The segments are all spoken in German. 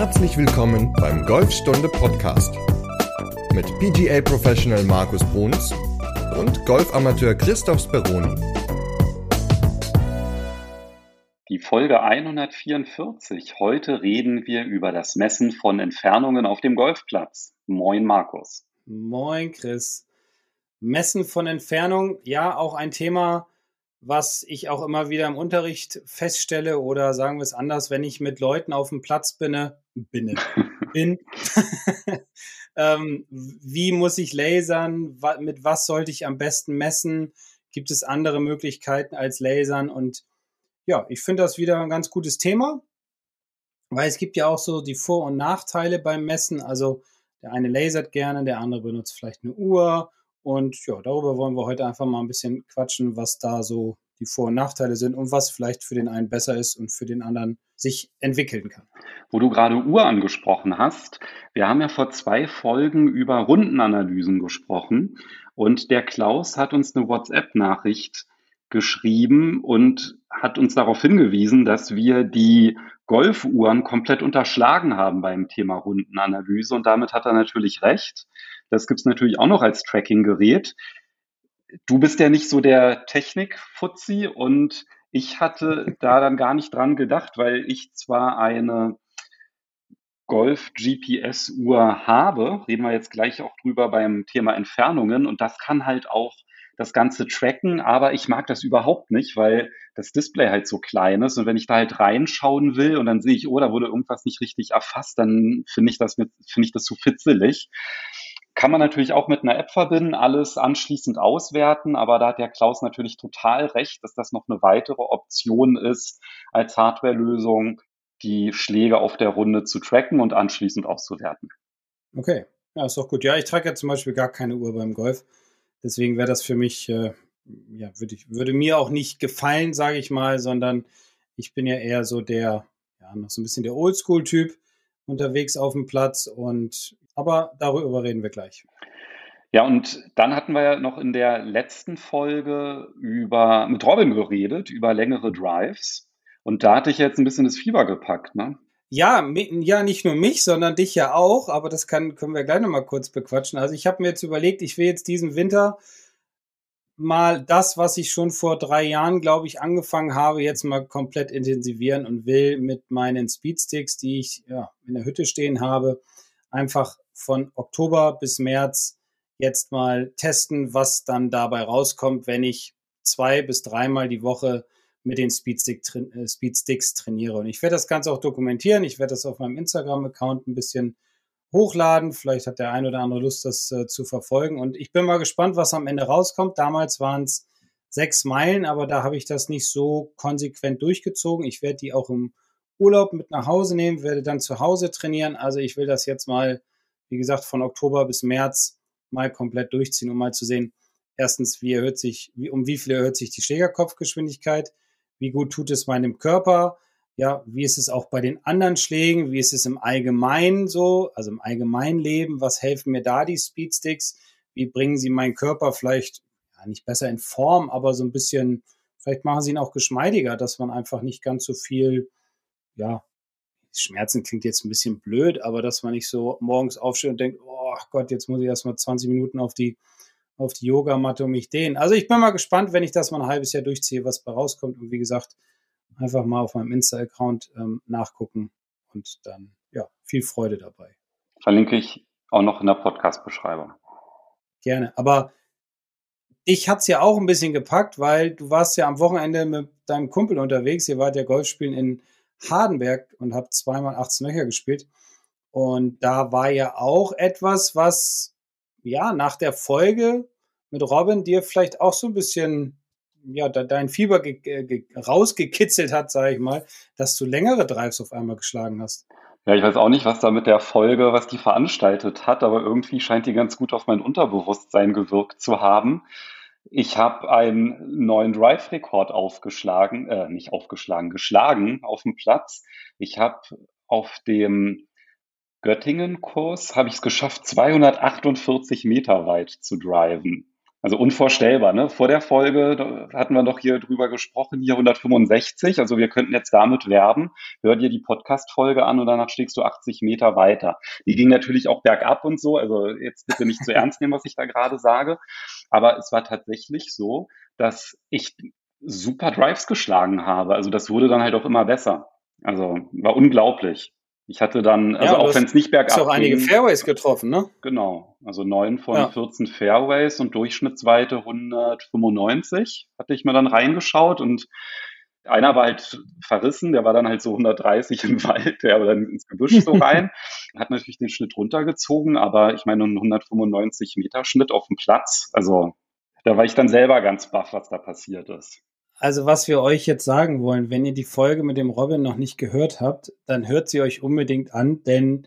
Herzlich willkommen beim Golfstunde Podcast mit PGA Professional Markus Bruns und Golfamateur Christoph Speroni. Die Folge 144. Heute reden wir über das Messen von Entfernungen auf dem Golfplatz. Moin Markus. Moin Chris. Messen von Entfernung, ja, auch ein Thema, was ich auch immer wieder im Unterricht feststelle oder sagen wir es anders, wenn ich mit Leuten auf dem Platz bin, bin, bin ähm, wie muss ich lasern, mit was sollte ich am besten messen, gibt es andere Möglichkeiten als lasern? Und ja, ich finde das wieder ein ganz gutes Thema, weil es gibt ja auch so die Vor- und Nachteile beim Messen, also der eine lasert gerne, der andere benutzt vielleicht eine Uhr. Und ja, darüber wollen wir heute einfach mal ein bisschen quatschen, was da so die Vor- und Nachteile sind und was vielleicht für den einen besser ist und für den anderen sich entwickeln kann. Wo du gerade Uhr angesprochen hast, wir haben ja vor zwei Folgen über Rundenanalysen gesprochen und der Klaus hat uns eine WhatsApp-Nachricht geschrieben und hat uns darauf hingewiesen, dass wir die Golfuhren komplett unterschlagen haben beim Thema Rundenanalyse und damit hat er natürlich recht. Das gibt es natürlich auch noch als Tracking-Gerät. Du bist ja nicht so der Technik-Fuzzi und ich hatte da dann gar nicht dran gedacht, weil ich zwar eine Golf-GPS-Uhr habe, reden wir jetzt gleich auch drüber beim Thema Entfernungen und das kann halt auch das Ganze tracken, aber ich mag das überhaupt nicht, weil das Display halt so klein ist und wenn ich da halt reinschauen will und dann sehe ich, oh, da wurde irgendwas nicht richtig erfasst, dann finde ich das mit, finde ich das zu fitzelig. Kann man natürlich auch mit einer App verbinden, alles anschließend auswerten, aber da hat der Klaus natürlich total recht, dass das noch eine weitere Option ist, als Hardwarelösung die Schläge auf der Runde zu tracken und anschließend auszuwerten. Okay, ja, ist doch gut. Ja, ich trage ja zum Beispiel gar keine Uhr beim Golf. Deswegen wäre das für mich, äh, ja, würde, würde mir auch nicht gefallen, sage ich mal, sondern ich bin ja eher so der, ja, noch so ein bisschen der Oldschool-Typ unterwegs auf dem Platz und aber darüber reden wir gleich. Ja, und dann hatten wir ja noch in der letzten Folge über, mit Robin geredet, über längere Drives. Und da hatte ich jetzt ein bisschen das Fieber gepackt, ne? Ja, ja, nicht nur mich, sondern dich ja auch, aber das kann, können wir gleich nochmal kurz bequatschen. Also ich habe mir jetzt überlegt, ich will jetzt diesen Winter mal das, was ich schon vor drei Jahren, glaube ich, angefangen habe, jetzt mal komplett intensivieren und will mit meinen Speedsticks, die ich ja, in der Hütte stehen habe, einfach von Oktober bis März jetzt mal testen, was dann dabei rauskommt, wenn ich zwei bis dreimal die Woche mit den Speedstick, äh, Speedsticks trainiere. Und ich werde das Ganze auch dokumentieren. Ich werde das auf meinem Instagram-Account ein bisschen hochladen. Vielleicht hat der ein oder andere Lust, das äh, zu verfolgen. Und ich bin mal gespannt, was am Ende rauskommt. Damals waren es sechs Meilen, aber da habe ich das nicht so konsequent durchgezogen. Ich werde die auch im Urlaub mit nach Hause nehmen, werde dann zu Hause trainieren. Also ich will das jetzt mal, wie gesagt, von Oktober bis März mal komplett durchziehen, um mal zu sehen, erstens, wie erhöht sich, wie, um wie viel erhöht sich die Schlägerkopfgeschwindigkeit, wie gut tut es meinem Körper, ja, wie ist es auch bei den anderen Schlägen, wie ist es im Allgemeinen so, also im allgemeinen Leben, was helfen mir da die Speedsticks, wie bringen sie meinen Körper vielleicht ja, nicht besser in Form, aber so ein bisschen, vielleicht machen sie ihn auch geschmeidiger, dass man einfach nicht ganz so viel ja, Schmerzen klingt jetzt ein bisschen blöd, aber dass man nicht so morgens aufsteht und denkt, oh Gott, jetzt muss ich erstmal 20 Minuten auf die, auf die Yogamatte und mich dehnen. Also ich bin mal gespannt, wenn ich das mal ein halbes Jahr durchziehe, was bei rauskommt. Und wie gesagt, einfach mal auf meinem Insta-Account ähm, nachgucken und dann, ja, viel Freude dabei. Verlinke ich auch noch in der Podcast-Beschreibung. Gerne. Aber ich hatte es ja auch ein bisschen gepackt, weil du warst ja am Wochenende mit deinem Kumpel unterwegs. Ihr wart ja Golfspielen in Hardenberg und habe zweimal 18 Löcher gespielt. Und da war ja auch etwas, was ja nach der Folge mit Robin dir vielleicht auch so ein bisschen ja dein Fieber rausgekitzelt hat, sage ich mal, dass du längere Drives auf einmal geschlagen hast. Ja, ich weiß auch nicht, was da mit der Folge, was die veranstaltet hat, aber irgendwie scheint die ganz gut auf mein Unterbewusstsein gewirkt zu haben. Ich habe einen neuen Drive-Rekord aufgeschlagen, äh, nicht aufgeschlagen, geschlagen auf dem Platz. Ich habe auf dem Göttingen-Kurs habe ich es geschafft, 248 Meter weit zu driven. Also unvorstellbar, ne? Vor der Folge hatten wir doch hier drüber gesprochen, hier 165. Also wir könnten jetzt damit werben. Hör dir die Podcast-Folge an und danach schlägst du 80 Meter weiter. Die ging natürlich auch bergab und so. Also jetzt bitte nicht zu ernst nehmen, was ich da gerade sage. Aber es war tatsächlich so, dass ich super Drives geschlagen habe. Also das wurde dann halt auch immer besser. Also war unglaublich. Ich hatte dann, also ja, auch wenn es nicht bergab ging. auch einige Fairways getroffen, ne? Genau. Also neun von ja. 14 Fairways und Durchschnittsweite 195 hatte ich mir dann reingeschaut und einer war halt verrissen, der war dann halt so 130 im Wald, der war dann ins Gebüsch so rein, hat natürlich den Schnitt runtergezogen, aber ich meine, ein 195 Meter Schnitt auf dem Platz, also da war ich dann selber ganz baff, was da passiert ist. Also was wir euch jetzt sagen wollen, wenn ihr die Folge mit dem Robin noch nicht gehört habt, dann hört sie euch unbedingt an, denn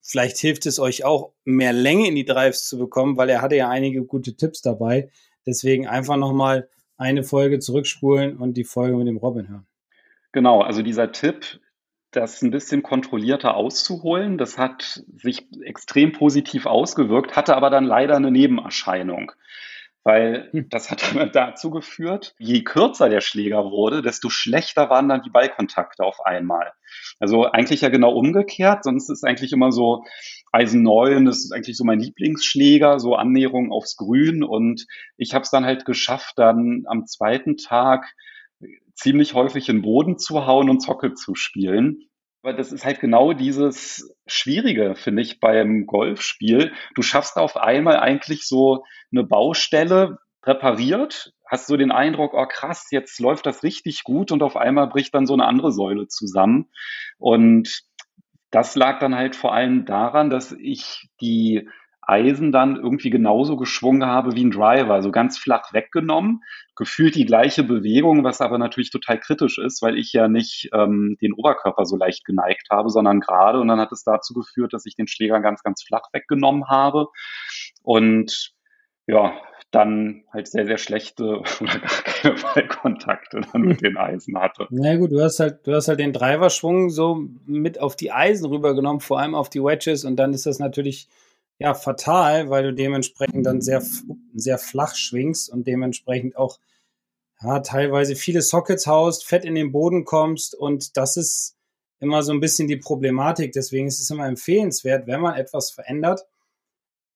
vielleicht hilft es euch auch, mehr Länge in die Drives zu bekommen, weil er hatte ja einige gute Tipps dabei. Deswegen einfach nochmal eine Folge zurückspulen und die Folge mit dem Robin hören. Genau, also dieser Tipp, das ein bisschen kontrollierter auszuholen, das hat sich extrem positiv ausgewirkt, hatte aber dann leider eine Nebenerscheinung weil hm. das hat dann dazu geführt, je kürzer der Schläger wurde, desto schlechter waren dann die Ballkontakte auf einmal. Also eigentlich ja genau umgekehrt, sonst ist eigentlich immer so Eisen 9, das ist eigentlich so mein Lieblingsschläger, so Annäherung aufs Grün und ich habe es dann halt geschafft, dann am zweiten Tag ziemlich häufig in den Boden zu hauen und Zocke zu spielen. Aber das ist halt genau dieses Schwierige, finde ich, beim Golfspiel. Du schaffst auf einmal eigentlich so eine Baustelle präpariert, hast so den Eindruck, oh krass, jetzt läuft das richtig gut und auf einmal bricht dann so eine andere Säule zusammen. Und das lag dann halt vor allem daran, dass ich die Eisen dann irgendwie genauso geschwungen habe wie ein Driver, also ganz flach weggenommen, gefühlt die gleiche Bewegung, was aber natürlich total kritisch ist, weil ich ja nicht ähm, den Oberkörper so leicht geneigt habe, sondern gerade. Und dann hat es dazu geführt, dass ich den Schläger ganz, ganz flach weggenommen habe. Und ja, dann halt sehr, sehr schlechte oder gar keine Ballkontakte dann mit den Eisen hatte. Na gut, du hast halt, du hast halt den Driverschwung so mit auf die Eisen rübergenommen, vor allem auf die Wedges. Und dann ist das natürlich ja, fatal, weil du dementsprechend dann sehr, sehr flach schwingst und dementsprechend auch ja, teilweise viele Sockets haust, fett in den Boden kommst und das ist immer so ein bisschen die Problematik. Deswegen ist es immer empfehlenswert, wenn man etwas verändert,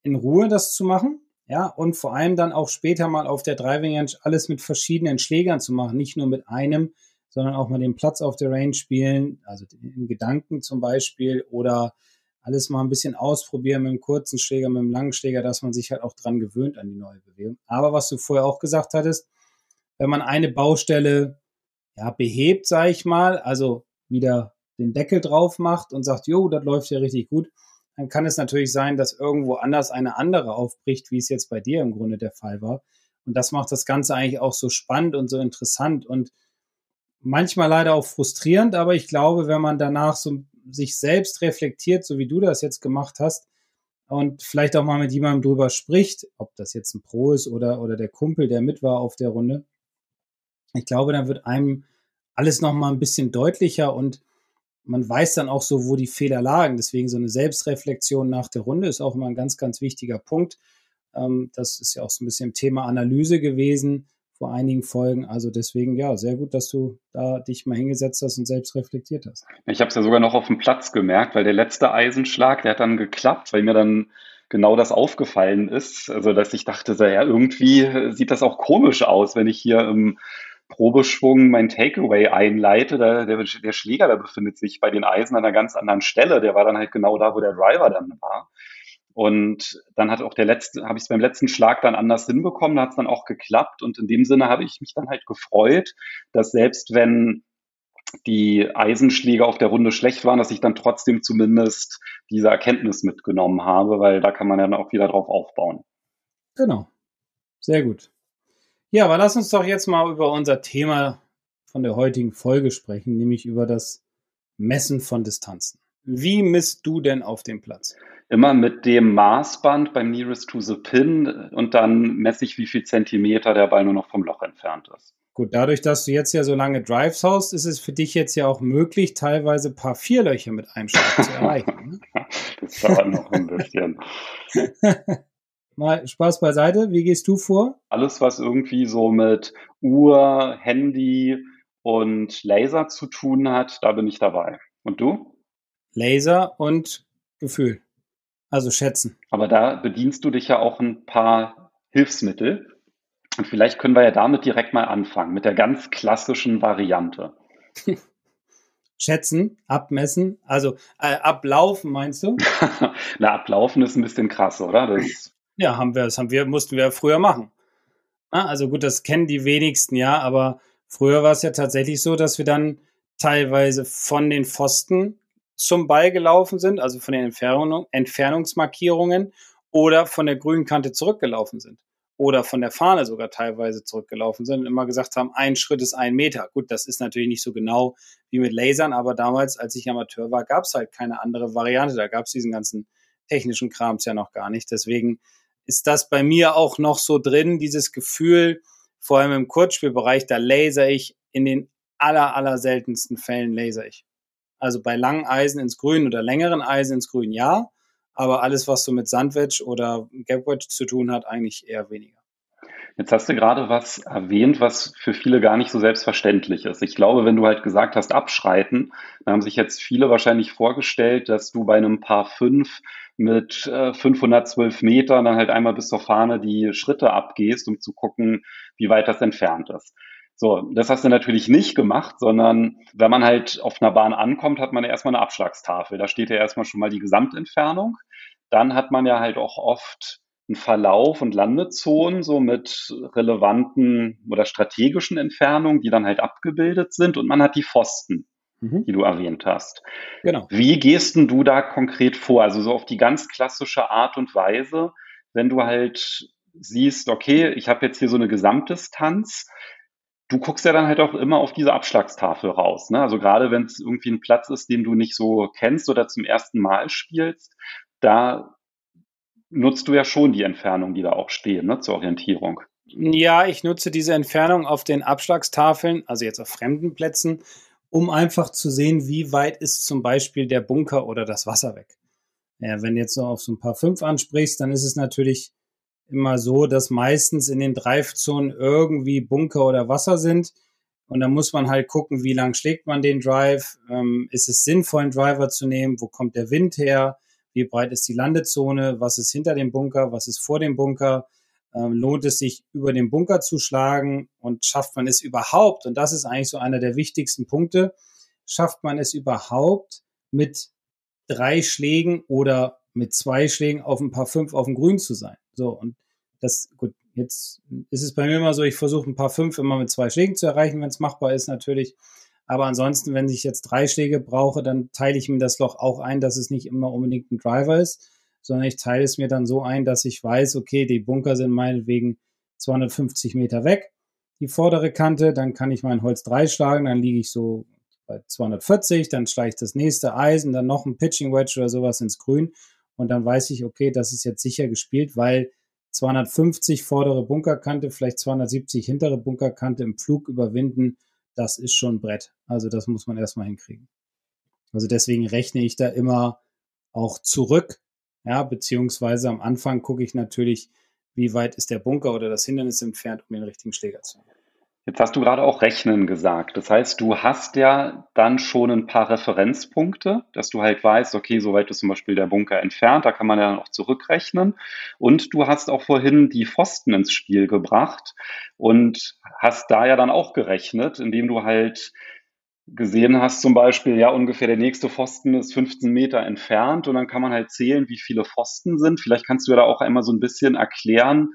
in Ruhe das zu machen. Ja, und vor allem dann auch später mal auf der Driving Range alles mit verschiedenen Schlägern zu machen, nicht nur mit einem, sondern auch mal den Platz auf der Range spielen, also in Gedanken zum Beispiel oder alles mal ein bisschen ausprobieren mit dem kurzen Schläger, mit dem langen Schläger, dass man sich halt auch dran gewöhnt an die neue Bewegung. Aber was du vorher auch gesagt hattest, wenn man eine Baustelle ja, behebt, sage ich mal, also wieder den Deckel drauf macht und sagt, jo, das läuft ja richtig gut, dann kann es natürlich sein, dass irgendwo anders eine andere aufbricht, wie es jetzt bei dir im Grunde der Fall war. Und das macht das Ganze eigentlich auch so spannend und so interessant und manchmal leider auch frustrierend, aber ich glaube, wenn man danach so sich selbst reflektiert, so wie du das jetzt gemacht hast, und vielleicht auch mal mit jemandem drüber spricht, ob das jetzt ein Pro ist oder, oder der Kumpel, der mit war auf der Runde. Ich glaube, dann wird einem alles noch mal ein bisschen deutlicher und man weiß dann auch so, wo die Fehler lagen. Deswegen so eine Selbstreflexion nach der Runde ist auch immer ein ganz, ganz wichtiger Punkt. Ähm, das ist ja auch so ein bisschen Thema Analyse gewesen vor einigen Folgen. Also deswegen, ja, sehr gut, dass du da dich mal hingesetzt hast und selbst reflektiert hast. Ich habe es ja sogar noch auf dem Platz gemerkt, weil der letzte Eisenschlag, der hat dann geklappt, weil mir dann genau das aufgefallen ist. Also, dass ich dachte, ja, irgendwie sieht das auch komisch aus, wenn ich hier im Probeschwung mein Takeaway einleite. Der, der, der Schläger, der befindet sich bei den Eisen an einer ganz anderen Stelle. Der war dann halt genau da, wo der Driver dann war. Und dann hat auch der letzte, habe ich es beim letzten Schlag dann anders hinbekommen, da hat es dann auch geklappt. Und in dem Sinne habe ich mich dann halt gefreut, dass selbst wenn die Eisenschläge auf der Runde schlecht waren, dass ich dann trotzdem zumindest diese Erkenntnis mitgenommen habe, weil da kann man dann auch wieder drauf aufbauen. Genau. Sehr gut. Ja, aber lass uns doch jetzt mal über unser Thema von der heutigen Folge sprechen, nämlich über das Messen von Distanzen. Wie misst du denn auf dem Platz? Immer mit dem Maßband beim Nearest to the Pin und dann messe ich, wie viel Zentimeter der Ball nur noch vom Loch entfernt ist. Gut, dadurch, dass du jetzt ja so lange Drives haust, ist es für dich jetzt ja auch möglich, teilweise ein paar Vierlöcher mit einem Schlag zu erreichen. Ne? das dauert noch ein bisschen. mal Spaß beiseite. Wie gehst du vor? Alles, was irgendwie so mit Uhr, Handy und Laser zu tun hat, da bin ich dabei. Und du? Laser und Gefühl. Also schätzen. Aber da bedienst du dich ja auch ein paar Hilfsmittel. Und vielleicht können wir ja damit direkt mal anfangen, mit der ganz klassischen Variante. Schätzen, abmessen, also äh, ablaufen, meinst du? Na, ablaufen ist ein bisschen krass, oder? Das ja, haben wir, das haben wir, mussten wir früher machen. also gut, das kennen die wenigsten, ja, aber früher war es ja tatsächlich so, dass wir dann teilweise von den Pfosten zum Ball gelaufen sind, also von den Entfernung, Entfernungsmarkierungen oder von der grünen Kante zurückgelaufen sind oder von der Fahne sogar teilweise zurückgelaufen sind und immer gesagt haben, ein Schritt ist ein Meter. Gut, das ist natürlich nicht so genau wie mit Lasern, aber damals, als ich Amateur war, gab es halt keine andere Variante. Da gab es diesen ganzen technischen Krams ja noch gar nicht. Deswegen ist das bei mir auch noch so drin, dieses Gefühl, vor allem im Kurzspielbereich, da laser ich in den aller, aller seltensten Fällen laser ich. Also bei langen Eisen ins Grün oder längeren Eisen ins Grün ja, aber alles, was so mit Sandwedge oder Gapwedge zu tun hat, eigentlich eher weniger. Jetzt hast du gerade was erwähnt, was für viele gar nicht so selbstverständlich ist. Ich glaube, wenn du halt gesagt hast, abschreiten, dann haben sich jetzt viele wahrscheinlich vorgestellt, dass du bei einem Paar 5 mit äh, 512 Metern dann halt einmal bis zur Fahne die Schritte abgehst, um zu gucken, wie weit das entfernt ist. So, das hast du natürlich nicht gemacht, sondern wenn man halt auf einer Bahn ankommt, hat man ja erstmal eine Abschlagstafel. Da steht ja erstmal schon mal die Gesamtentfernung. Dann hat man ja halt auch oft einen Verlauf und Landezonen so mit relevanten oder strategischen Entfernungen, die dann halt abgebildet sind und man hat die Pfosten, mhm. die du erwähnt hast. Genau. Wie gehst denn du da konkret vor? Also so auf die ganz klassische Art und Weise, wenn du halt siehst, okay, ich habe jetzt hier so eine Gesamtdistanz, du guckst ja dann halt auch immer auf diese Abschlagstafel raus. Ne? Also gerade wenn es irgendwie ein Platz ist, den du nicht so kennst oder zum ersten Mal spielst, da nutzt du ja schon die Entfernung, die da auch stehen, ne, zur Orientierung. Ja, ich nutze diese Entfernung auf den Abschlagstafeln, also jetzt auf fremden Plätzen, um einfach zu sehen, wie weit ist zum Beispiel der Bunker oder das Wasser weg. Ja, wenn jetzt so auf so ein paar fünf ansprichst, dann ist es natürlich immer so, dass meistens in den Drive-Zonen irgendwie Bunker oder Wasser sind. Und da muss man halt gucken, wie lang schlägt man den Drive. Ähm, ist es sinnvoll, einen Driver zu nehmen? Wo kommt der Wind her? Wie breit ist die Landezone? Was ist hinter dem Bunker? Was ist vor dem Bunker? Ähm, lohnt es sich, über den Bunker zu schlagen? Und schafft man es überhaupt? Und das ist eigentlich so einer der wichtigsten Punkte. Schafft man es überhaupt mit drei Schlägen oder mit zwei Schlägen auf ein paar fünf auf dem Grün zu sein? So, und das, gut, jetzt ist es bei mir immer so, ich versuche ein paar fünf immer mit zwei Schlägen zu erreichen, wenn es machbar ist natürlich. Aber ansonsten, wenn ich jetzt drei Schläge brauche, dann teile ich mir das Loch auch ein, dass es nicht immer unbedingt ein Driver ist, sondern ich teile es mir dann so ein, dass ich weiß, okay, die Bunker sind meinetwegen 250 Meter weg, die vordere Kante, dann kann ich mein Holz drei schlagen, dann liege ich so bei 240, dann schlage ich das nächste Eisen, dann noch ein Pitching Wedge oder sowas ins Grün und dann weiß ich, okay, das ist jetzt sicher gespielt, weil 250 vordere Bunkerkante, vielleicht 270 hintere Bunkerkante im Flug überwinden, das ist schon Brett. Also das muss man erstmal hinkriegen. Also deswegen rechne ich da immer auch zurück, ja, beziehungsweise am Anfang gucke ich natürlich, wie weit ist der Bunker oder das Hindernis entfernt, um den richtigen Schläger zu nehmen. Jetzt hast du gerade auch Rechnen gesagt. Das heißt, du hast ja dann schon ein paar Referenzpunkte, dass du halt weißt, okay, so weit ist zum Beispiel der Bunker entfernt, da kann man ja dann auch zurückrechnen. Und du hast auch vorhin die Pfosten ins Spiel gebracht und hast da ja dann auch gerechnet, indem du halt gesehen hast, zum Beispiel, ja, ungefähr der nächste Pfosten ist 15 Meter entfernt und dann kann man halt zählen, wie viele Pfosten sind. Vielleicht kannst du ja da auch einmal so ein bisschen erklären,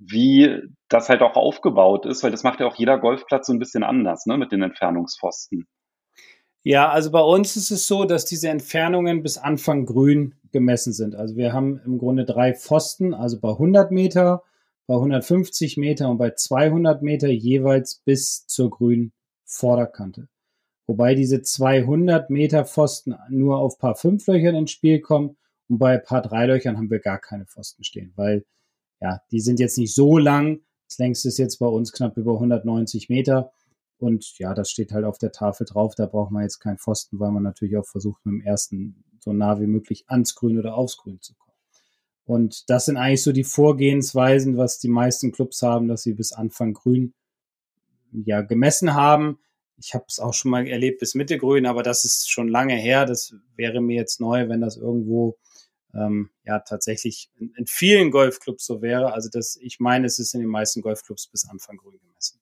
wie das halt auch aufgebaut ist, weil das macht ja auch jeder Golfplatz so ein bisschen anders, ne, mit den Entfernungspfosten. Ja, also bei uns ist es so, dass diese Entfernungen bis Anfang grün gemessen sind. Also wir haben im Grunde drei Pfosten, also bei 100 Meter, bei 150 Meter und bei 200 Meter jeweils bis zur grünen Vorderkante. Wobei diese 200 Meter Pfosten nur auf paar fünf Löchern ins Spiel kommen und bei paar drei Löchern haben wir gar keine Pfosten stehen, weil ja, die sind jetzt nicht so lang. Das längste ist jetzt bei uns knapp über 190 Meter. Und ja, das steht halt auf der Tafel drauf. Da braucht man jetzt keinen Pfosten, weil man natürlich auch versucht, mit dem ersten so nah wie möglich ans Grün oder aufs Grün zu kommen. Und das sind eigentlich so die Vorgehensweisen, was die meisten Clubs haben, dass sie bis Anfang grün ja gemessen haben. Ich habe es auch schon mal erlebt bis Mitte grün, aber das ist schon lange her. Das wäre mir jetzt neu, wenn das irgendwo ähm, ja tatsächlich in, in vielen Golfclubs so wäre. Also das, ich meine, es ist in den meisten Golfclubs bis Anfang grün gemessen.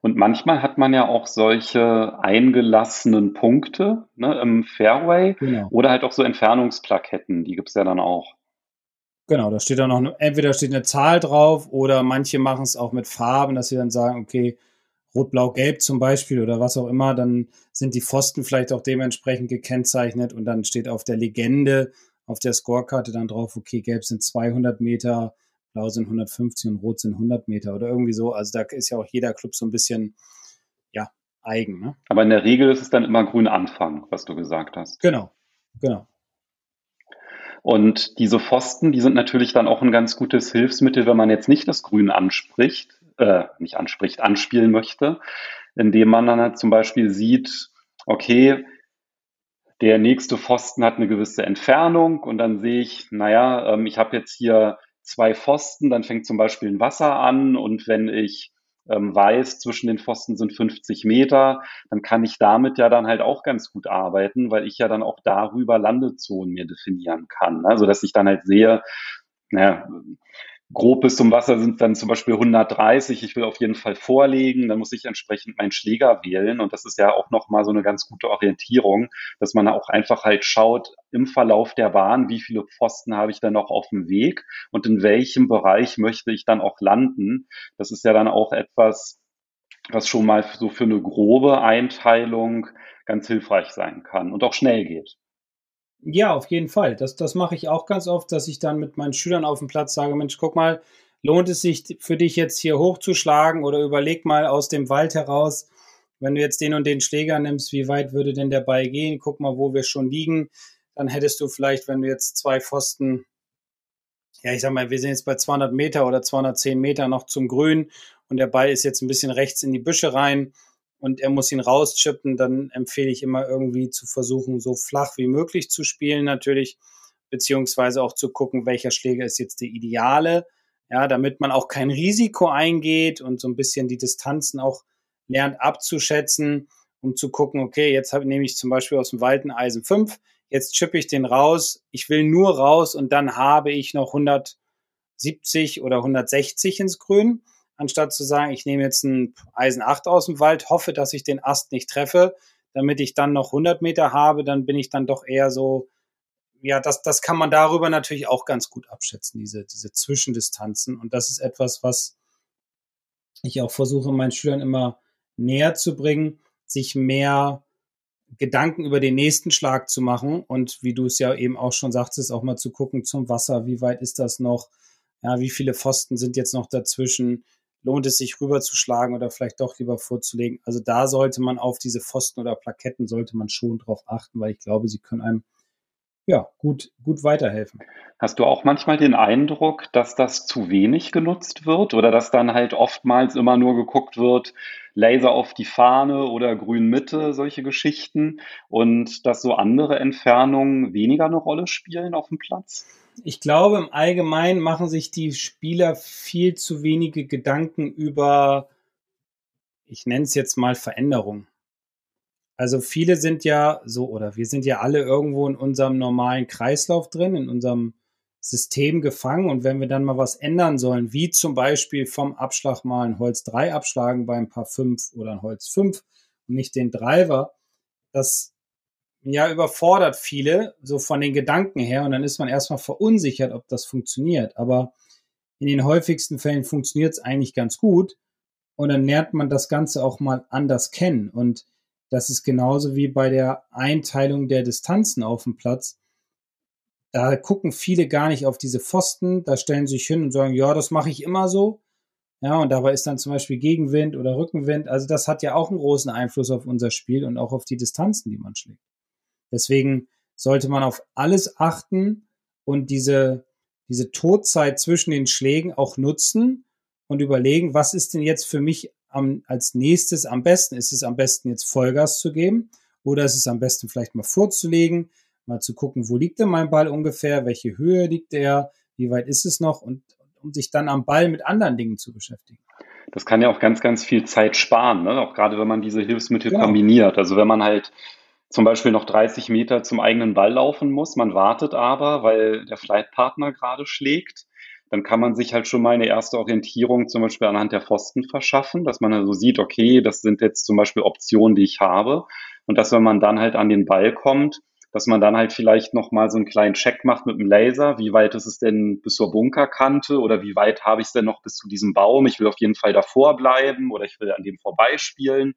Und manchmal hat man ja auch solche eingelassenen Punkte ne, im Fairway genau. oder halt auch so Entfernungsplaketten, die gibt es ja dann auch. Genau, da steht dann noch, entweder steht eine Zahl drauf oder manche machen es auch mit Farben, dass sie dann sagen, okay, Rot, Blau, Gelb zum Beispiel oder was auch immer, dann sind die Pfosten vielleicht auch dementsprechend gekennzeichnet und dann steht auf der Legende, auf der Scorekarte dann drauf, okay, Gelb sind 200 Meter, Blau sind 150 und Rot sind 100 Meter oder irgendwie so. Also da ist ja auch jeder Club so ein bisschen, ja, eigen. Ne? Aber in der Regel ist es dann immer grün Anfang, was du gesagt hast. Genau, genau. Und diese Pfosten, die sind natürlich dann auch ein ganz gutes Hilfsmittel, wenn man jetzt nicht das Grün anspricht, äh, nicht anspricht, anspielen möchte, indem man dann halt zum Beispiel sieht, okay, der nächste Pfosten hat eine gewisse Entfernung und dann sehe ich, naja, ähm, ich habe jetzt hier zwei Pfosten, dann fängt zum Beispiel ein Wasser an und wenn ich ähm, weiß, zwischen den Pfosten sind 50 Meter, dann kann ich damit ja dann halt auch ganz gut arbeiten, weil ich ja dann auch darüber Landezonen mir definieren kann. Also dass ich dann halt sehe, naja, grob bis zum Wasser sind dann zum Beispiel 130. Ich will auf jeden Fall vorlegen. Dann muss ich entsprechend meinen Schläger wählen. Und das ist ja auch nochmal so eine ganz gute Orientierung, dass man auch einfach halt schaut im Verlauf der Bahn, wie viele Pfosten habe ich dann noch auf dem Weg und in welchem Bereich möchte ich dann auch landen. Das ist ja dann auch etwas, was schon mal so für eine grobe Einteilung ganz hilfreich sein kann und auch schnell geht. Ja, auf jeden Fall. Das, das mache ich auch ganz oft, dass ich dann mit meinen Schülern auf dem Platz sage, Mensch, guck mal, lohnt es sich für dich jetzt hier hochzuschlagen oder überleg mal aus dem Wald heraus, wenn du jetzt den und den Schläger nimmst, wie weit würde denn der Ball gehen? Guck mal, wo wir schon liegen. Dann hättest du vielleicht, wenn du jetzt zwei Pfosten, ja, ich sag mal, wir sind jetzt bei 200 Meter oder 210 Meter noch zum Grün und der Ball ist jetzt ein bisschen rechts in die Büsche rein und er muss ihn rauschippen, dann empfehle ich immer irgendwie zu versuchen, so flach wie möglich zu spielen natürlich, beziehungsweise auch zu gucken, welcher Schläger ist jetzt der ideale, ja, damit man auch kein Risiko eingeht und so ein bisschen die Distanzen auch lernt abzuschätzen, um zu gucken, okay, jetzt habe, nehme ich zum Beispiel aus dem Wald ein Eisen 5, jetzt chippe ich den raus, ich will nur raus und dann habe ich noch 170 oder 160 ins Grün anstatt zu sagen, ich nehme jetzt ein Eisen 8 aus dem Wald, hoffe, dass ich den Ast nicht treffe, damit ich dann noch 100 Meter habe, dann bin ich dann doch eher so, ja, das, das kann man darüber natürlich auch ganz gut abschätzen, diese, diese Zwischendistanzen. Und das ist etwas, was ich auch versuche, meinen Schülern immer näher zu bringen, sich mehr Gedanken über den nächsten Schlag zu machen und wie du es ja eben auch schon sagtest, auch mal zu gucken zum Wasser, wie weit ist das noch, ja, wie viele Pfosten sind jetzt noch dazwischen, lohnt es sich rüberzuschlagen oder vielleicht doch lieber vorzulegen. Also da sollte man auf diese Pfosten oder Plaketten sollte man schon drauf achten, weil ich glaube, sie können einem ja, gut, gut weiterhelfen. Hast du auch manchmal den Eindruck, dass das zu wenig genutzt wird oder dass dann halt oftmals immer nur geguckt wird, Laser auf die Fahne oder Grün Mitte, solche Geschichten und dass so andere Entfernungen weniger eine Rolle spielen auf dem Platz? Ich glaube, im Allgemeinen machen sich die Spieler viel zu wenige Gedanken über, ich nenne es jetzt mal Veränderung. Also viele sind ja so, oder wir sind ja alle irgendwo in unserem normalen Kreislauf drin, in unserem System gefangen. Und wenn wir dann mal was ändern sollen, wie zum Beispiel vom Abschlag mal ein Holz 3 abschlagen bei ein paar 5 oder ein Holz 5 und nicht den Driver, das ja, überfordert viele, so von den Gedanken her. Und dann ist man erstmal verunsichert, ob das funktioniert. Aber in den häufigsten Fällen funktioniert es eigentlich ganz gut. Und dann lernt man das Ganze auch mal anders kennen. Und das ist genauso wie bei der Einteilung der Distanzen auf dem Platz. Da gucken viele gar nicht auf diese Pfosten, da stellen sich hin und sagen, ja, das mache ich immer so. Ja, und dabei ist dann zum Beispiel Gegenwind oder Rückenwind. Also das hat ja auch einen großen Einfluss auf unser Spiel und auch auf die Distanzen, die man schlägt. Deswegen sollte man auf alles achten und diese, diese Todzeit zwischen den Schlägen auch nutzen und überlegen, was ist denn jetzt für mich am, als nächstes am besten? Ist es am besten jetzt Vollgas zu geben oder ist es am besten vielleicht mal vorzulegen, mal zu gucken, wo liegt denn mein Ball ungefähr, welche Höhe liegt er, wie weit ist es noch und um sich dann am Ball mit anderen Dingen zu beschäftigen. Das kann ja auch ganz, ganz viel Zeit sparen, ne? auch gerade wenn man diese Hilfsmittel genau. kombiniert. Also wenn man halt zum Beispiel noch 30 Meter zum eigenen Ball laufen muss, man wartet aber, weil der Flightpartner gerade schlägt, dann kann man sich halt schon mal eine erste Orientierung zum Beispiel anhand der Pfosten verschaffen, dass man also sieht, okay, das sind jetzt zum Beispiel Optionen, die ich habe. Und dass, wenn man dann halt an den Ball kommt, dass man dann halt vielleicht nochmal so einen kleinen Check macht mit dem Laser. Wie weit ist es denn bis zur Bunkerkante oder wie weit habe ich es denn noch bis zu diesem Baum? Ich will auf jeden Fall davor bleiben oder ich will an dem vorbeispielen.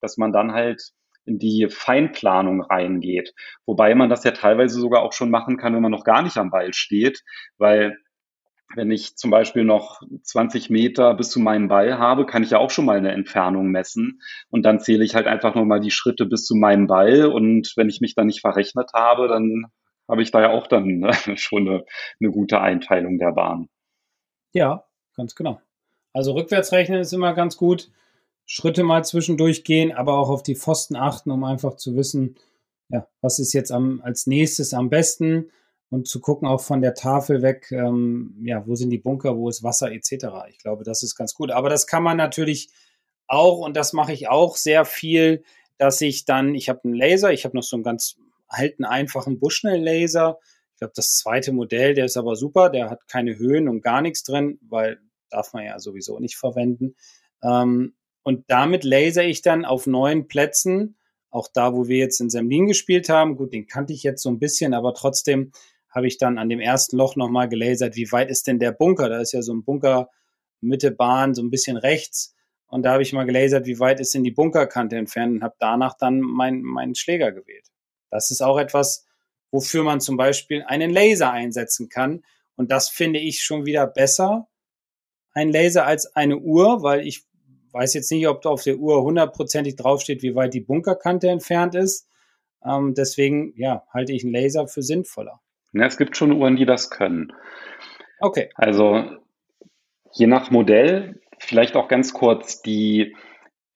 Dass man dann halt in die Feinplanung reingeht. Wobei man das ja teilweise sogar auch schon machen kann, wenn man noch gar nicht am Ball steht, weil wenn ich zum Beispiel noch 20 Meter bis zu meinem Ball habe, kann ich ja auch schon mal eine Entfernung messen. Und dann zähle ich halt einfach nur mal die Schritte bis zu meinem Ball. Und wenn ich mich dann nicht verrechnet habe, dann habe ich da ja auch dann ne, schon eine, eine gute Einteilung der Bahn. Ja, ganz genau. Also rückwärts rechnen ist immer ganz gut. Schritte mal zwischendurch gehen, aber auch auf die Pfosten achten, um einfach zu wissen, ja, was ist jetzt am, als nächstes am besten und zu gucken auch von der Tafel weg, ähm, ja, wo sind die Bunker, wo ist Wasser etc. Ich glaube, das ist ganz gut. Aber das kann man natürlich auch und das mache ich auch sehr viel, dass ich dann, ich habe einen Laser, ich habe noch so einen ganz alten, einfachen Bushnell-Laser. Ich glaube, das zweite Modell, der ist aber super, der hat keine Höhen und gar nichts drin, weil darf man ja sowieso nicht verwenden. Ähm, und damit laser ich dann auf neuen Plätzen, auch da, wo wir jetzt in Semlin gespielt haben. Gut, den kannte ich jetzt so ein bisschen, aber trotzdem habe ich dann an dem ersten Loch nochmal gelasert, wie weit ist denn der Bunker? Da ist ja so ein Bunker Mitte Bahn, so ein bisschen rechts. Und da habe ich mal gelasert, wie weit ist denn die Bunkerkante entfernt und habe danach dann meinen mein Schläger gewählt. Das ist auch etwas, wofür man zum Beispiel einen Laser einsetzen kann. Und das finde ich schon wieder besser, ein Laser als eine Uhr, weil ich weiß jetzt nicht, ob da auf der Uhr hundertprozentig draufsteht, wie weit die Bunkerkante entfernt ist. Ähm, deswegen, ja, halte ich einen Laser für sinnvoller. Ja, es gibt schon Uhren, die das können. Okay. Also je nach Modell, vielleicht auch ganz kurz die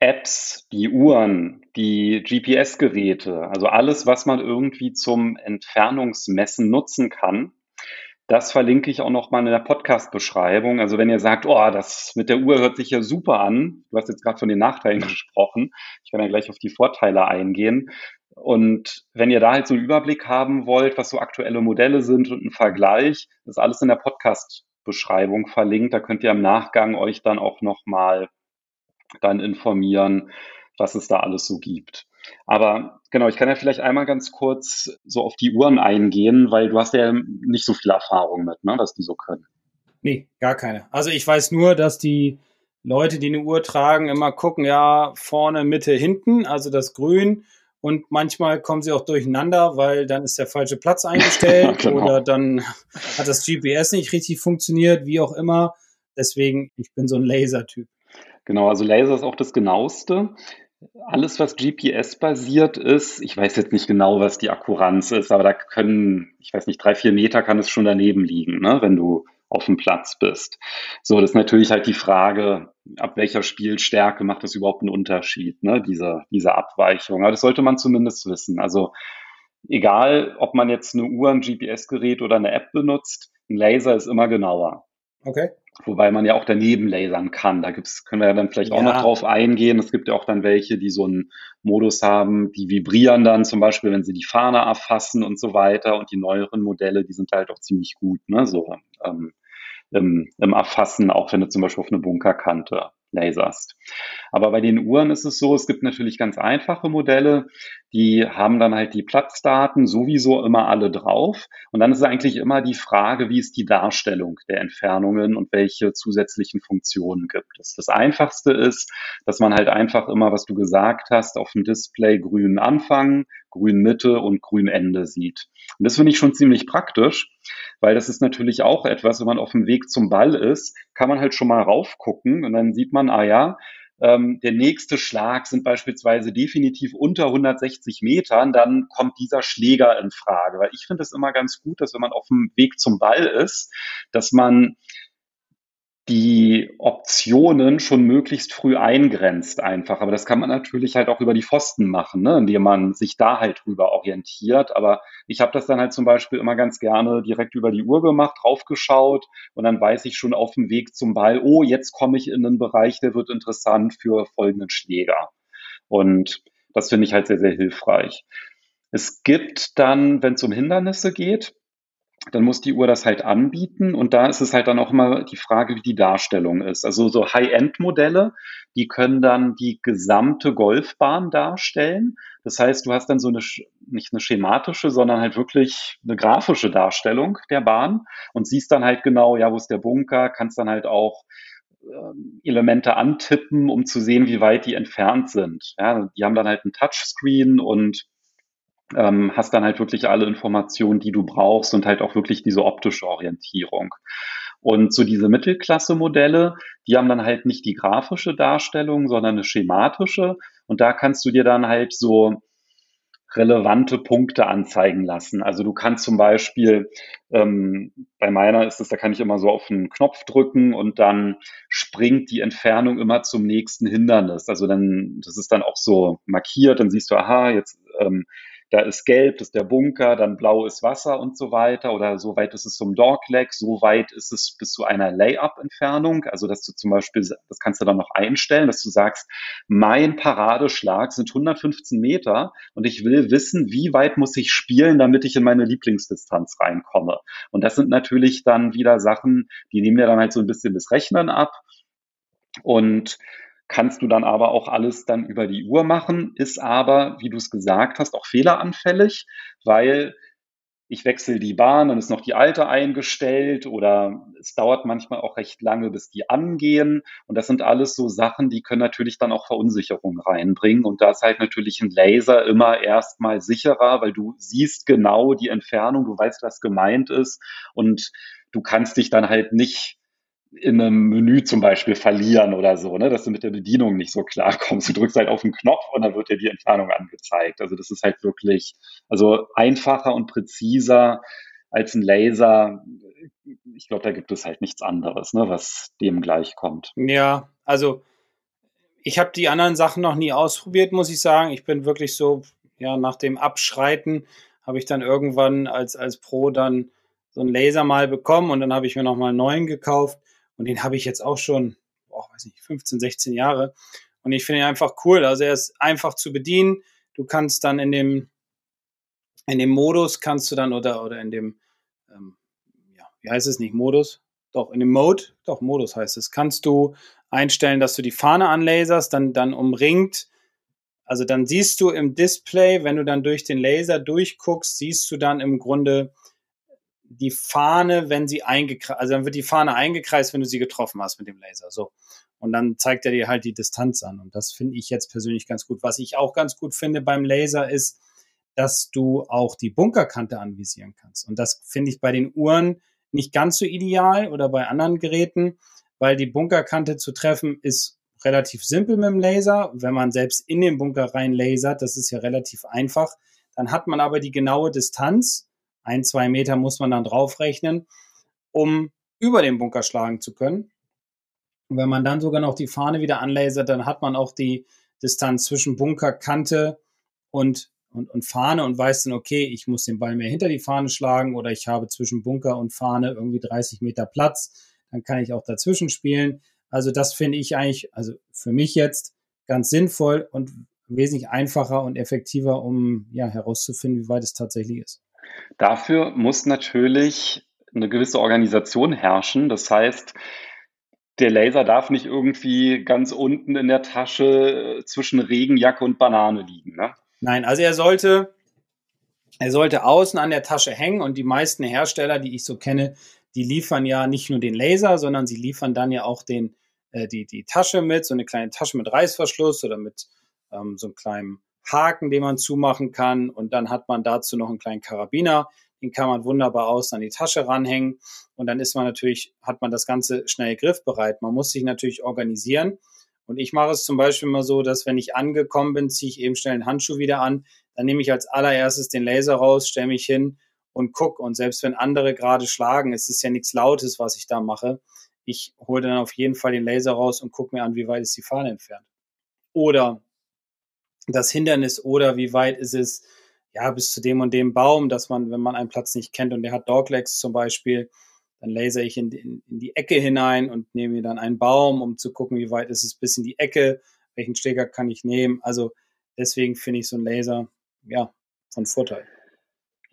Apps, die Uhren, die GPS-Geräte, also alles, was man irgendwie zum Entfernungsmessen nutzen kann, das verlinke ich auch nochmal in der Podcast-Beschreibung. Also wenn ihr sagt, oh, das mit der Uhr hört sich ja super an, du hast jetzt gerade von den Nachteilen gesprochen, ich kann ja gleich auf die Vorteile eingehen. Und wenn ihr da halt so einen Überblick haben wollt, was so aktuelle Modelle sind und einen Vergleich, ist alles in der Podcast-Beschreibung verlinkt. Da könnt ihr im Nachgang euch dann auch nochmal dann informieren, was es da alles so gibt. Aber genau, ich kann ja vielleicht einmal ganz kurz so auf die Uhren eingehen, weil du hast ja nicht so viel Erfahrung mit, ne, dass die so können. Nee, gar keine. Also ich weiß nur, dass die Leute, die eine Uhr tragen, immer gucken, ja, vorne, Mitte, hinten, also das Grün und manchmal kommen sie auch durcheinander, weil dann ist der falsche Platz eingestellt genau. oder dann hat das GPS nicht richtig funktioniert, wie auch immer. Deswegen, ich bin so ein Laser-Typ. Genau, also Laser ist auch das genaueste. Alles, was GPS-basiert ist, ich weiß jetzt nicht genau, was die Akkuranz ist, aber da können, ich weiß nicht, drei, vier Meter kann es schon daneben liegen, ne, wenn du auf dem Platz bist. So, das ist natürlich halt die Frage, ab welcher Spielstärke macht das überhaupt einen Unterschied, ne, diese, diese Abweichung. Aber das sollte man zumindest wissen. Also egal, ob man jetzt eine Uhr, ein GPS-Gerät oder eine App benutzt, ein Laser ist immer genauer. Okay. Wobei man ja auch daneben lasern kann. Da gibt's, können wir ja dann vielleicht ja. auch noch drauf eingehen. Es gibt ja auch dann welche, die so einen Modus haben, die vibrieren dann zum Beispiel, wenn sie die Fahne erfassen und so weiter. Und die neueren Modelle, die sind halt auch ziemlich gut, ne? So ähm, im, im Erfassen, auch wenn du zum Beispiel auf eine Bunkerkante laserst. Aber bei den Uhren ist es so, es gibt natürlich ganz einfache Modelle, die haben dann halt die Platzdaten sowieso immer alle drauf. Und dann ist eigentlich immer die Frage, wie ist die Darstellung der Entfernungen und welche zusätzlichen Funktionen gibt es. Das einfachste ist, dass man halt einfach immer, was du gesagt hast, auf dem Display grün Anfang, grün Mitte und grün Ende sieht. Und das finde ich schon ziemlich praktisch, weil das ist natürlich auch etwas, wenn man auf dem Weg zum Ball ist, kann man halt schon mal raufgucken und dann sieht man, ah ja, ähm, der nächste Schlag sind beispielsweise definitiv unter 160 Metern, dann kommt dieser Schläger in Frage. Weil ich finde es immer ganz gut, dass wenn man auf dem Weg zum Ball ist, dass man die Optionen schon möglichst früh eingrenzt einfach. Aber das kann man natürlich halt auch über die Pfosten machen, ne? indem man sich da halt drüber orientiert. Aber ich habe das dann halt zum Beispiel immer ganz gerne direkt über die Uhr gemacht, draufgeschaut und dann weiß ich schon auf dem Weg zum Ball, oh, jetzt komme ich in einen Bereich, der wird interessant für folgenden Schläger. Und das finde ich halt sehr, sehr hilfreich. Es gibt dann, wenn es um Hindernisse geht, dann muss die Uhr das halt anbieten. Und da ist es halt dann auch immer die Frage, wie die Darstellung ist. Also so High-End-Modelle, die können dann die gesamte Golfbahn darstellen. Das heißt, du hast dann so eine, nicht eine schematische, sondern halt wirklich eine grafische Darstellung der Bahn und siehst dann halt genau, ja, wo ist der Bunker, kannst dann halt auch ähm, Elemente antippen, um zu sehen, wie weit die entfernt sind. Ja, die haben dann halt ein Touchscreen und ähm, hast dann halt wirklich alle Informationen, die du brauchst und halt auch wirklich diese optische Orientierung. Und so diese Mittelklasse-Modelle, die haben dann halt nicht die grafische Darstellung, sondern eine schematische. Und da kannst du dir dann halt so relevante Punkte anzeigen lassen. Also du kannst zum Beispiel, ähm, bei meiner ist es, da kann ich immer so auf einen Knopf drücken und dann springt die Entfernung immer zum nächsten Hindernis. Also dann, das ist dann auch so markiert, dann siehst du, aha, jetzt ähm, da ist gelb, das ist der Bunker, dann blau ist Wasser und so weiter oder so weit ist es zum Dogleg, so weit ist es bis zu einer Layup-Entfernung, also dass du zum Beispiel, das kannst du dann noch einstellen, dass du sagst, mein Paradeschlag sind 115 Meter und ich will wissen, wie weit muss ich spielen, damit ich in meine Lieblingsdistanz reinkomme. Und das sind natürlich dann wieder Sachen, die nehmen ja dann halt so ein bisschen das Rechnen ab und kannst du dann aber auch alles dann über die Uhr machen, ist aber, wie du es gesagt hast, auch fehleranfällig, weil ich wechsle die Bahn, dann ist noch die alte eingestellt oder es dauert manchmal auch recht lange, bis die angehen. Und das sind alles so Sachen, die können natürlich dann auch Verunsicherung reinbringen. Und da ist halt natürlich ein Laser immer erstmal sicherer, weil du siehst genau die Entfernung, du weißt, was gemeint ist und du kannst dich dann halt nicht in einem Menü zum Beispiel verlieren oder so, ne, dass du mit der Bedienung nicht so klar kommst. Du drückst halt auf den Knopf und dann wird dir die Entfernung angezeigt. Also das ist halt wirklich, also einfacher und präziser als ein Laser. Ich glaube, da gibt es halt nichts anderes, ne, was dem gleichkommt. Ja, also ich habe die anderen Sachen noch nie ausprobiert, muss ich sagen. Ich bin wirklich so, ja, nach dem Abschreiten habe ich dann irgendwann als, als Pro dann so einen Laser mal bekommen und dann habe ich mir noch mal einen neuen gekauft. Und den habe ich jetzt auch schon, oh, weiß nicht, 15, 16 Jahre. Und ich finde ihn einfach cool. Also er ist einfach zu bedienen. Du kannst dann in dem, in dem Modus kannst du dann oder, oder in dem, ähm, ja, wie heißt es nicht, Modus? Doch, in dem Mode, doch, Modus heißt es, kannst du einstellen, dass du die Fahne anlaserst, dann, dann umringt, also dann siehst du im Display, wenn du dann durch den Laser durchguckst, siehst du dann im Grunde die Fahne, wenn sie eingekreist, also dann wird die Fahne eingekreist, wenn du sie getroffen hast mit dem Laser. So. Und dann zeigt er dir halt die Distanz an. Und das finde ich jetzt persönlich ganz gut. Was ich auch ganz gut finde beim Laser ist, dass du auch die Bunkerkante anvisieren kannst. Und das finde ich bei den Uhren nicht ganz so ideal oder bei anderen Geräten, weil die Bunkerkante zu treffen ist relativ simpel mit dem Laser. Wenn man selbst in den Bunker rein lasert, das ist ja relativ einfach. Dann hat man aber die genaue Distanz ein, zwei Meter muss man dann draufrechnen, um über den Bunker schlagen zu können. Und wenn man dann sogar noch die Fahne wieder anlasert, dann hat man auch die Distanz zwischen Bunkerkante und, und, und Fahne und weiß dann, okay, ich muss den Ball mehr hinter die Fahne schlagen oder ich habe zwischen Bunker und Fahne irgendwie 30 Meter Platz. Dann kann ich auch dazwischen spielen. Also das finde ich eigentlich, also für mich jetzt ganz sinnvoll und wesentlich einfacher und effektiver, um ja herauszufinden, wie weit es tatsächlich ist. Dafür muss natürlich eine gewisse Organisation herrschen. Das heißt, der Laser darf nicht irgendwie ganz unten in der Tasche äh, zwischen Regenjacke und Banane liegen. Ne? Nein, also er sollte, er sollte außen an der Tasche hängen und die meisten Hersteller, die ich so kenne, die liefern ja nicht nur den Laser, sondern sie liefern dann ja auch den, äh, die, die Tasche mit, so eine kleine Tasche mit Reißverschluss oder mit ähm, so einem kleinen Haken, den man zumachen kann. Und dann hat man dazu noch einen kleinen Karabiner. Den kann man wunderbar aus an die Tasche ranhängen. Und dann ist man natürlich, hat man das Ganze schnell griffbereit. Man muss sich natürlich organisieren. Und ich mache es zum Beispiel mal so, dass wenn ich angekommen bin, ziehe ich eben schnell den Handschuh wieder an. Dann nehme ich als allererstes den Laser raus, stelle mich hin und gucke. Und selbst wenn andere gerade schlagen, es ist ja nichts Lautes, was ich da mache. ich hole dann auf jeden Fall den Laser raus und gucke mir an, wie weit ist die Fahne entfernt. Oder das Hindernis oder wie weit ist es, ja, bis zu dem und dem Baum, dass man, wenn man einen Platz nicht kennt und der hat Doglegs zum Beispiel, dann laser ich in, in, in die Ecke hinein und nehme mir dann einen Baum, um zu gucken, wie weit ist es bis in die Ecke, welchen Steger kann ich nehmen. Also deswegen finde ich so ein Laser, ja, von Vorteil.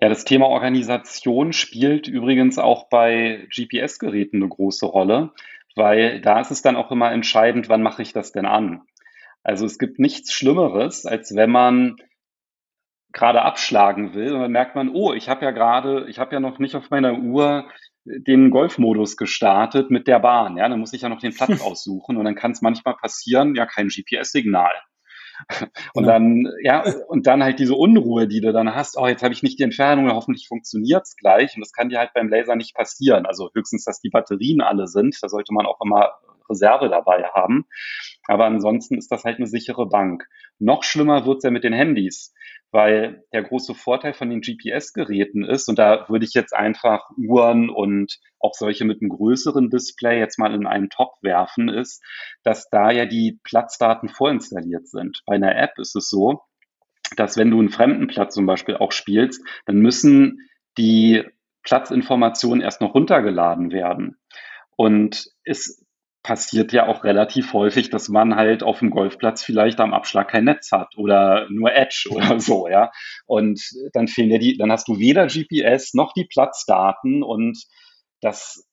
Ja, das Thema Organisation spielt übrigens auch bei GPS-Geräten eine große Rolle, weil da ist es dann auch immer entscheidend, wann mache ich das denn an. Also es gibt nichts Schlimmeres, als wenn man gerade abschlagen will und dann merkt man, oh, ich habe ja gerade, ich habe ja noch nicht auf meiner Uhr den Golfmodus gestartet mit der Bahn. Ja, dann muss ich ja noch den Platz aussuchen und dann kann es manchmal passieren, ja, kein GPS-Signal. Und genau. dann, ja, und dann halt diese Unruhe, die du dann hast, oh, jetzt habe ich nicht die Entfernung, hoffentlich funktioniert's gleich. Und das kann dir halt beim Laser nicht passieren. Also höchstens, dass die Batterien alle sind. Da sollte man auch immer Reserve dabei haben. Aber ansonsten ist das halt eine sichere Bank. Noch schlimmer wird's ja mit den Handys weil der große Vorteil von den GPS-Geräten ist, und da würde ich jetzt einfach Uhren und auch solche mit einem größeren Display jetzt mal in einen Top werfen, ist, dass da ja die Platzdaten vorinstalliert sind. Bei einer App ist es so, dass wenn du einen fremden Platz zum Beispiel auch spielst, dann müssen die Platzinformationen erst noch runtergeladen werden. Und es passiert ja auch relativ häufig, dass man halt auf dem Golfplatz vielleicht am Abschlag kein Netz hat oder nur Edge oder so, ja. Und dann fehlen dir die, dann hast du weder GPS noch die Platzdaten und das,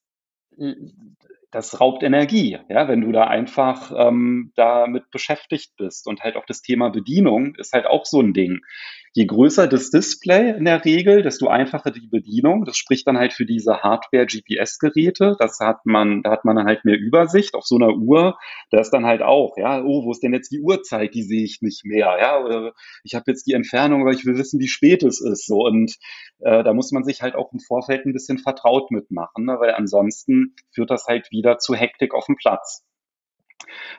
das raubt Energie, ja, wenn du da einfach ähm, damit beschäftigt bist. Und halt auch das Thema Bedienung ist halt auch so ein Ding je größer das Display in der Regel, desto einfacher die Bedienung. Das spricht dann halt für diese Hardware-GPS-Geräte. Das hat man, da hat man dann halt mehr Übersicht auf so einer Uhr. Da ist dann halt auch, ja, oh, wo ist denn jetzt die Uhrzeit? Die sehe ich nicht mehr, ja. Oder ich habe jetzt die Entfernung, aber ich will wissen, wie spät es ist. So und äh, da muss man sich halt auch im Vorfeld ein bisschen vertraut mitmachen, ne? weil ansonsten führt das halt wieder zu Hektik auf dem Platz.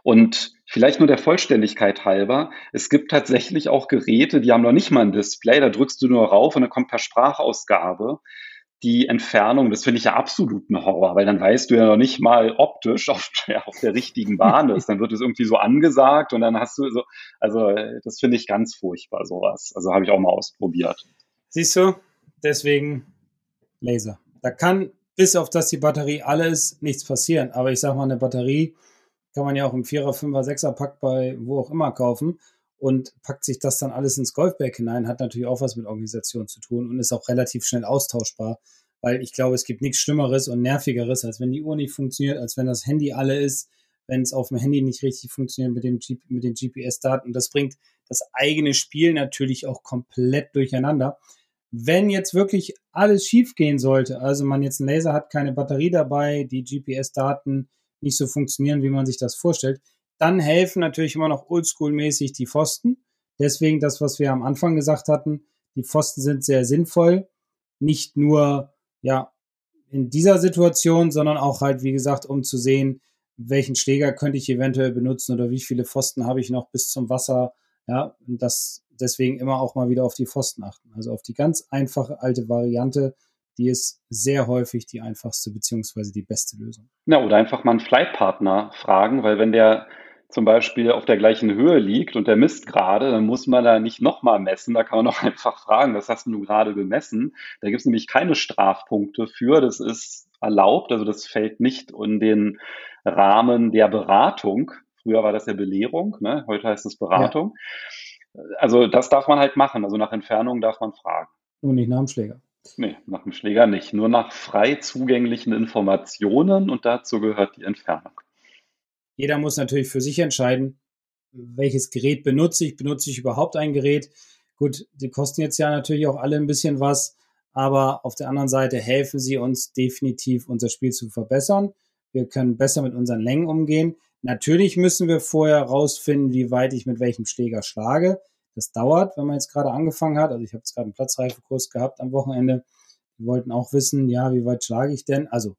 Und vielleicht nur der Vollständigkeit halber, es gibt tatsächlich auch Geräte, die haben noch nicht mal ein Display, da drückst du nur rauf und dann kommt per Sprachausgabe die Entfernung, das finde ich ja absolut ein Horror, weil dann weißt du ja noch nicht mal optisch auf, auf der richtigen Bahn ist. Dann wird es irgendwie so angesagt und dann hast du so, also das finde ich ganz furchtbar, sowas. Also habe ich auch mal ausprobiert. Siehst du, deswegen Laser. Da kann, bis auf dass die Batterie alle ist, nichts passieren. Aber ich sage mal, eine Batterie kann man ja auch im Vierer, Fünfer, Sechser Pack bei wo auch immer kaufen und packt sich das dann alles ins Golfbag hinein, hat natürlich auch was mit Organisation zu tun und ist auch relativ schnell austauschbar, weil ich glaube, es gibt nichts Schlimmeres und Nervigeres, als wenn die Uhr nicht funktioniert, als wenn das Handy alle ist, wenn es auf dem Handy nicht richtig funktioniert mit, dem G mit den GPS-Daten. Das bringt das eigene Spiel natürlich auch komplett durcheinander. Wenn jetzt wirklich alles schief gehen sollte, also man jetzt einen Laser hat, keine Batterie dabei, die GPS-Daten nicht so funktionieren, wie man sich das vorstellt, dann helfen natürlich immer noch oldschool-mäßig die Pfosten. Deswegen das, was wir am Anfang gesagt hatten, die Pfosten sind sehr sinnvoll. Nicht nur, ja, in dieser Situation, sondern auch halt, wie gesagt, um zu sehen, welchen Schläger könnte ich eventuell benutzen oder wie viele Pfosten habe ich noch bis zum Wasser. Ja, und das deswegen immer auch mal wieder auf die Pfosten achten. Also auf die ganz einfache alte Variante, die ist sehr häufig die einfachste beziehungsweise die beste Lösung. Ja, oder einfach mal einen Flightpartner fragen, weil wenn der zum Beispiel auf der gleichen Höhe liegt und der misst gerade, dann muss man da nicht nochmal messen. Da kann man auch einfach fragen, was hast du gerade gemessen? Da gibt es nämlich keine Strafpunkte für. Das ist erlaubt, also das fällt nicht in den Rahmen der Beratung. Früher war das ja Belehrung, ne? heute heißt es Beratung. Ja. Also das darf man halt machen. Also nach Entfernung darf man fragen. Und nicht nach dem Schläger. Nee, nach dem Schläger nicht. Nur nach frei zugänglichen Informationen und dazu gehört die Entfernung. Jeder muss natürlich für sich entscheiden, welches Gerät benutze ich. Benutze ich überhaupt ein Gerät? Gut, die kosten jetzt ja natürlich auch alle ein bisschen was, aber auf der anderen Seite helfen sie uns definitiv, unser Spiel zu verbessern. Wir können besser mit unseren Längen umgehen. Natürlich müssen wir vorher rausfinden, wie weit ich mit welchem Schläger schlage. Das dauert, wenn man jetzt gerade angefangen hat. Also ich habe jetzt gerade einen Platzreifekurs gehabt am Wochenende. Die wollten auch wissen, ja, wie weit schlage ich denn? Also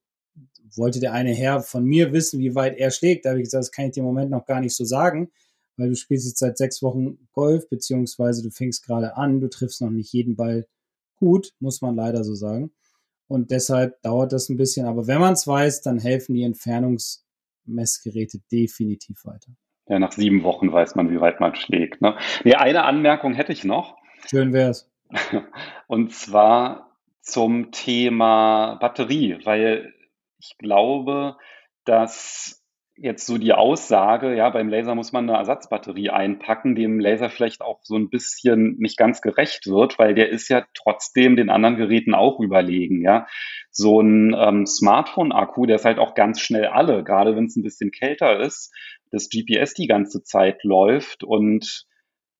wollte der eine Herr von mir wissen, wie weit er schlägt. Da habe ich gesagt, das kann ich dir im Moment noch gar nicht so sagen, weil du spielst jetzt seit sechs Wochen Golf, beziehungsweise du fängst gerade an, du triffst noch nicht jeden Ball gut, muss man leider so sagen. Und deshalb dauert das ein bisschen. Aber wenn man es weiß, dann helfen die Entfernungsmessgeräte definitiv weiter. Ja, nach sieben Wochen weiß man, wie weit man schlägt. Ne? Nee, eine Anmerkung hätte ich noch. Schön wär's. Und zwar zum Thema Batterie, weil ich glaube, dass jetzt so die Aussage, ja, beim Laser muss man eine Ersatzbatterie einpacken, dem Laser vielleicht auch so ein bisschen nicht ganz gerecht wird, weil der ist ja trotzdem den anderen Geräten auch überlegen, ja. So ein ähm, Smartphone-Akku, der ist halt auch ganz schnell alle, gerade wenn es ein bisschen kälter ist, das GPS die ganze Zeit läuft und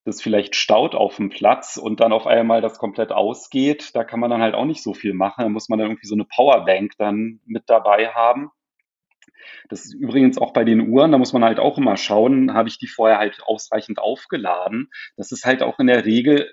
das vielleicht staut auf dem Platz und dann auf einmal das komplett ausgeht, da kann man dann halt auch nicht so viel machen. Da muss man dann irgendwie so eine Powerbank dann mit dabei haben. Das ist übrigens auch bei den Uhren, da muss man halt auch immer schauen, habe ich die vorher halt ausreichend aufgeladen. Das ist halt auch in der Regel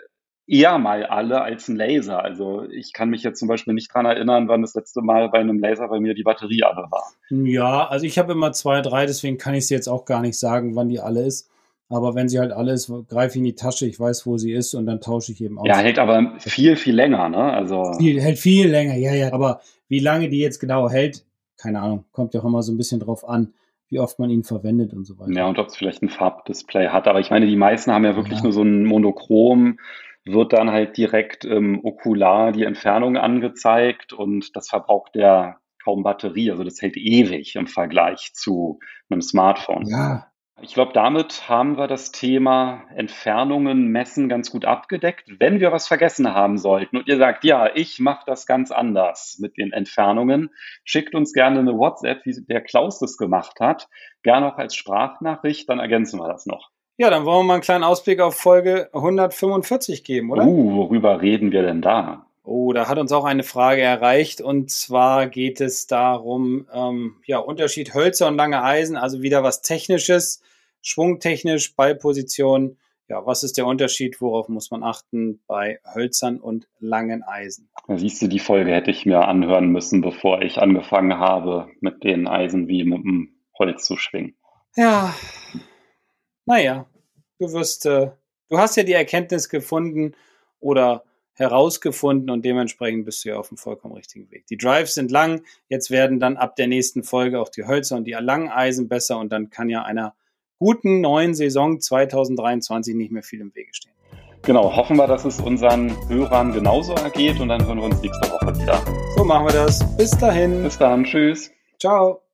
eher mal alle als ein Laser. Also ich kann mich jetzt zum Beispiel nicht dran erinnern, wann das letzte Mal bei einem Laser bei mir die Batterie alle war. Ja, also ich habe immer zwei, drei, deswegen kann ich es jetzt auch gar nicht sagen, wann die alle ist. Aber wenn sie halt alle ist, greife ich in die Tasche, ich weiß, wo sie ist und dann tausche ich eben aus. Ja, hält aber viel, viel länger, ne? Also viel, hält viel länger, ja, ja. Aber wie lange die jetzt genau hält, keine Ahnung, kommt ja auch immer so ein bisschen drauf an, wie oft man ihn verwendet und so weiter. Ja, und ob es vielleicht ein Farbdisplay hat. Aber ich meine, die meisten haben ja wirklich ja. nur so ein Monochrom, wird dann halt direkt im Okular die Entfernung angezeigt und das verbraucht ja kaum Batterie. Also das hält ewig im Vergleich zu einem Smartphone. Ja, ich glaube, damit haben wir das Thema Entfernungen messen ganz gut abgedeckt. Wenn wir was vergessen haben sollten und ihr sagt, ja, ich mache das ganz anders mit den Entfernungen, schickt uns gerne eine WhatsApp, wie der Klaus das gemacht hat, gerne auch als Sprachnachricht, dann ergänzen wir das noch. Ja, dann wollen wir mal einen kleinen Ausblick auf Folge 145 geben, oder? Uh, worüber reden wir denn da? Oh, da hat uns auch eine Frage erreicht und zwar geht es darum, ähm, ja, Unterschied Hölzer und lange Eisen, also wieder was Technisches, schwungtechnisch, Ballposition. Ja, was ist der Unterschied? Worauf muss man achten bei Hölzern und langen Eisen? Da siehst du, die Folge hätte ich mir anhören müssen, bevor ich angefangen habe, mit den Eisen wie mit dem Holz zu schwingen. Ja, naja, du wirst, äh, du hast ja die Erkenntnis gefunden oder herausgefunden und dementsprechend bist du ja auf dem vollkommen richtigen Weg. Die Drives sind lang, jetzt werden dann ab der nächsten Folge auch die Hölzer und die langen Eisen besser und dann kann ja einer guten neuen Saison 2023 nicht mehr viel im Wege stehen. Genau, hoffen wir, dass es unseren Hörern genauso ergeht und dann hören wir uns nächste Woche wieder. So machen wir das. Bis dahin. Bis dann, tschüss. Ciao.